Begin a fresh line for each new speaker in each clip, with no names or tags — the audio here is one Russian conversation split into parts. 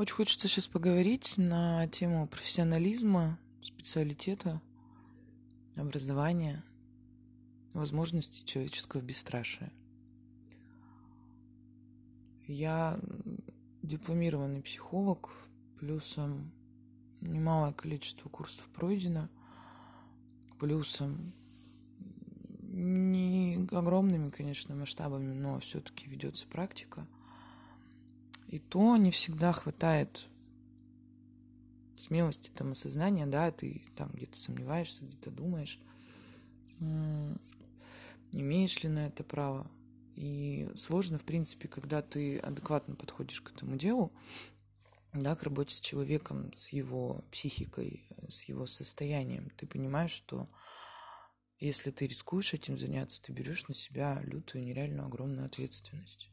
Очень хочется сейчас поговорить на тему профессионализма, специалитета, образования, возможностей человеческого бесстрашия. Я дипломированный психолог, плюсом немалое количество курсов пройдено, плюсом не огромными, конечно, масштабами, но все-таки ведется практика. И то не всегда хватает смелости, там, осознания, да, ты там где-то сомневаешься, где-то думаешь, имеешь ли на это право. И сложно, в принципе, когда ты адекватно подходишь к этому делу, да, к работе с человеком, с его психикой, с его состоянием, ты понимаешь, что если ты рискуешь этим заняться, ты берешь на себя лютую, нереальную, огромную ответственность.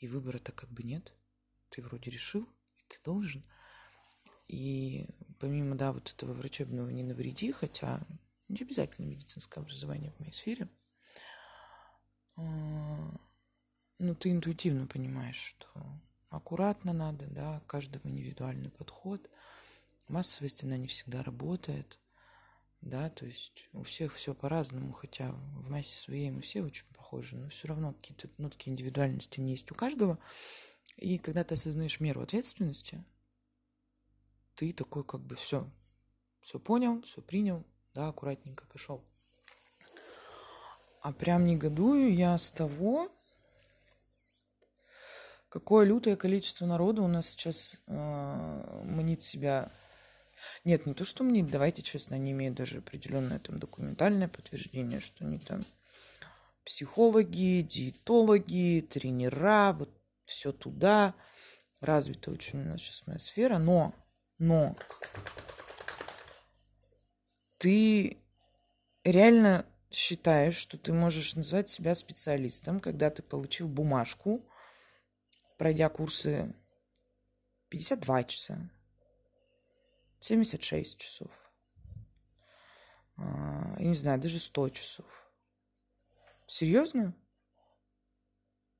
И выбора-то как бы нет. Ты вроде решил, и ты должен. И помимо, да, вот этого врачебного не навреди, хотя не обязательно медицинское образование в моей сфере, а, ну, ты интуитивно понимаешь, что аккуратно надо, да, каждому индивидуальный подход. Массовость, она не всегда работает – да, то есть у всех все по-разному, хотя в массе своей мы все очень похожи, но все равно какие-то нотки индивидуальности не есть у каждого. И когда ты осознаешь меру ответственности, ты такой как бы все, все понял, все принял, да, аккуратненько пошел. А прям негодую я с того, какое лютое количество народа у нас сейчас э, манит себя нет, не то, что мне, давайте честно, они имеют даже определенное там документальное подтверждение, что они там психологи, диетологи, тренера, вот все туда. Развита очень у нас сейчас моя сфера, но, но ты реально считаешь, что ты можешь назвать себя специалистом, когда ты получил бумажку, пройдя курсы 52 часа, 76 часов. А, я не знаю, даже 100 часов. Серьезно?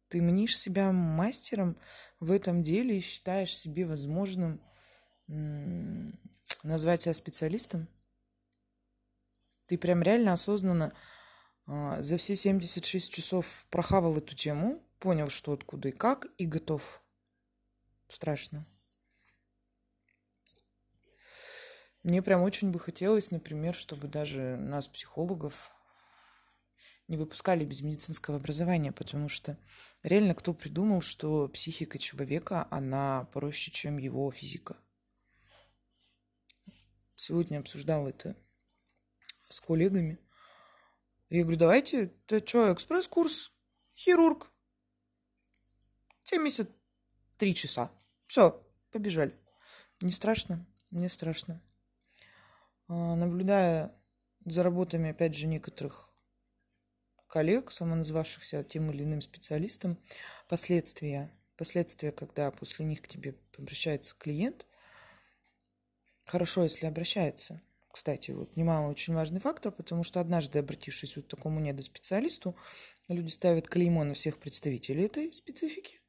Ты мнишь себя мастером в этом деле и считаешь себе возможным назвать себя специалистом? Ты прям реально осознанно а, за все 76 часов прохавал эту тему, понял, что откуда и как, и готов. Страшно. Мне прям очень бы хотелось, например, чтобы даже нас, психологов, не выпускали без медицинского образования, потому что реально кто придумал, что психика человека, она проще, чем его физика. Сегодня обсуждал это с коллегами. Я говорю, давайте, ты что, экспресс-курс, хирург, 73 часа. Все, побежали. Не страшно? Мне страшно. А, наблюдая за работами, опять же, некоторых коллег, самоназывавшихся тем или иным специалистом, последствия, последствия, когда после них к тебе обращается клиент, хорошо, если обращается. Кстати, вот немало очень важный фактор, потому что однажды, обратившись вот к такому недоспециалисту, люди ставят клеймо на всех представителей этой специфики.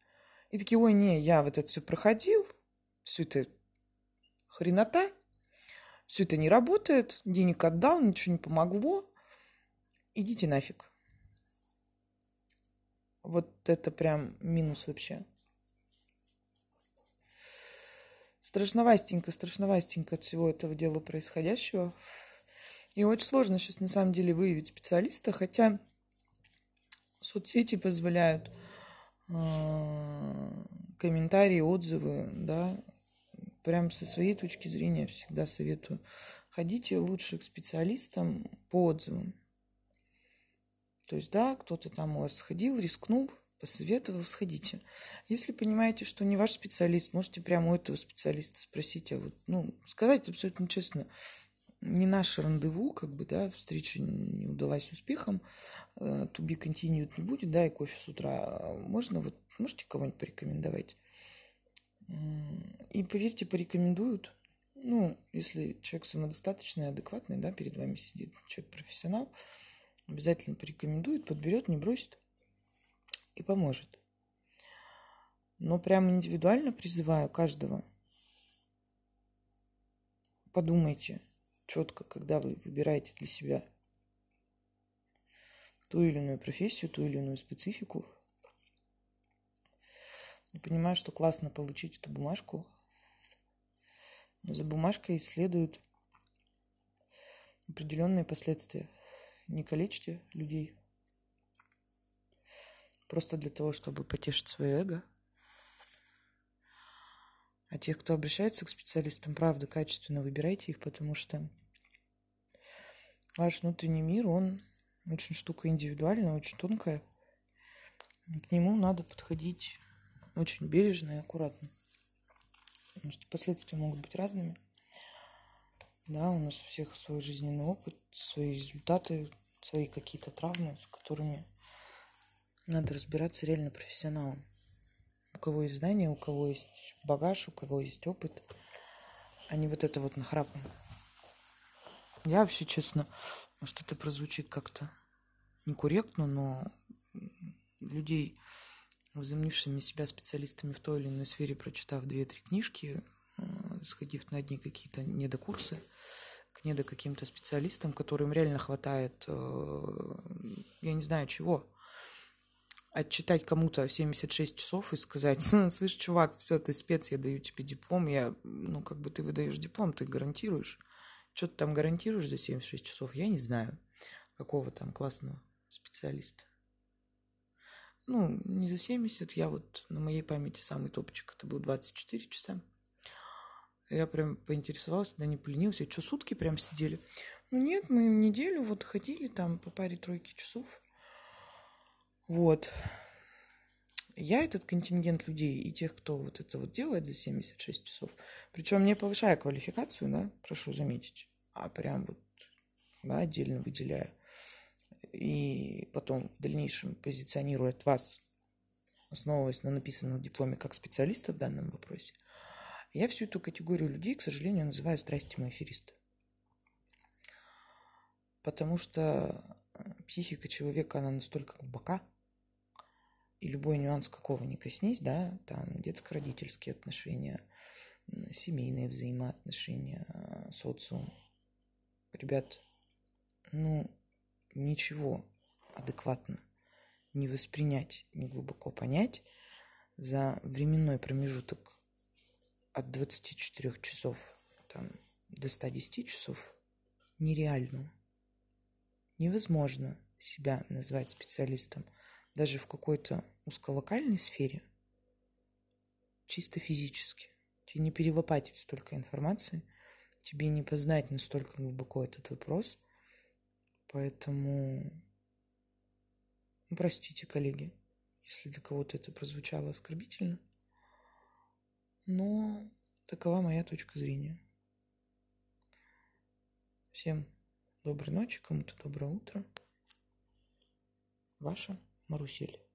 И такие, ой, не, я вот это все проходил, все это хренота, все это не работает, денег отдал, ничего не помогло, идите нафиг. Вот это прям минус вообще. Страшновастенько, страшновастенько от всего этого дела происходящего. И очень сложно сейчас на самом деле выявить специалиста, хотя соцсети позволяют э, комментарии, отзывы, да, прям со своей точки зрения всегда советую. Ходите лучше к специалистам по отзывам. То есть, да, кто-то там у вас сходил, рискнул, посоветовал, сходите. Если понимаете, что не ваш специалист, можете прямо у этого специалиста спросить, а вот, ну, сказать абсолютно честно, не наше рандеву, как бы, да, встреча не удалась успехом, to be continued не будет, да, и кофе с утра. А можно вот, можете кого-нибудь порекомендовать? И поверьте, порекомендуют. Ну, если человек самодостаточный, адекватный, да, перед вами сидит человек профессионал, обязательно порекомендует, подберет, не бросит и поможет. Но прям индивидуально призываю каждого. Подумайте четко, когда вы выбираете для себя ту или иную профессию, ту или иную специфику. Я понимаю, что классно получить эту бумажку, за бумажкой следуют определенные последствия. Не калечьте людей просто для того, чтобы потешить свое эго. А тех, кто обращается к специалистам, правда, качественно выбирайте их, потому что ваш внутренний мир, он очень штука индивидуальная, очень тонкая. К нему надо подходить очень бережно и аккуратно. Потому что последствия могут быть разными. Да, у нас у всех свой жизненный опыт, свои результаты, свои какие-то травмы, с которыми надо разбираться реально профессионалом. У кого есть знания, у кого есть багаж, у кого есть опыт, а не вот это вот нахрапом. Я вообще, честно, может, это прозвучит как-то некорректно, но людей, возомнившими себя специалистами в той или иной сфере, прочитав две-три книжки, э, сходив на одни какие-то недокурсы, к недо каким-то специалистам, которым реально хватает, э, я не знаю чего, отчитать кому-то 76 часов и сказать, слышь, чувак, все, ты спец, я даю тебе диплом, я, ну, как бы ты выдаешь диплом, ты гарантируешь. Что ты там гарантируешь за 76 часов, я не знаю. Какого там классного специалиста. Ну, не за 70, я вот на моей памяти самый топчик, это был 24 часа. Я прям поинтересовалась, да не поленился, что сутки прям сидели? Ну нет, мы неделю вот ходили там по паре тройки часов. Вот. Я этот контингент людей и тех, кто вот это вот делает за 76 часов, причем не повышая квалификацию, да, прошу заметить, а прям вот да, отдельно выделяя, и потом в дальнейшем позиционирует вас, основываясь на написанном дипломе как специалиста в данном вопросе, я всю эту категорию людей, к сожалению, называю страстью афериста. Потому что психика человека, она настолько глубока, и любой нюанс какого не коснись, да, там детско-родительские отношения, семейные взаимоотношения, социум. Ребят, ну, ничего адекватно не воспринять, не глубоко понять за временной промежуток от 24 часов там, до 110 часов нереально. Невозможно себя назвать специалистом даже в какой-то узковокальной сфере, чисто физически. Тебе не перелопатить столько информации, тебе не познать настолько глубоко этот вопрос. Поэтому, простите, коллеги, если для кого-то это прозвучало оскорбительно, но такова моя точка зрения. Всем доброй ночи, кому-то доброе утро. Ваша Марусель.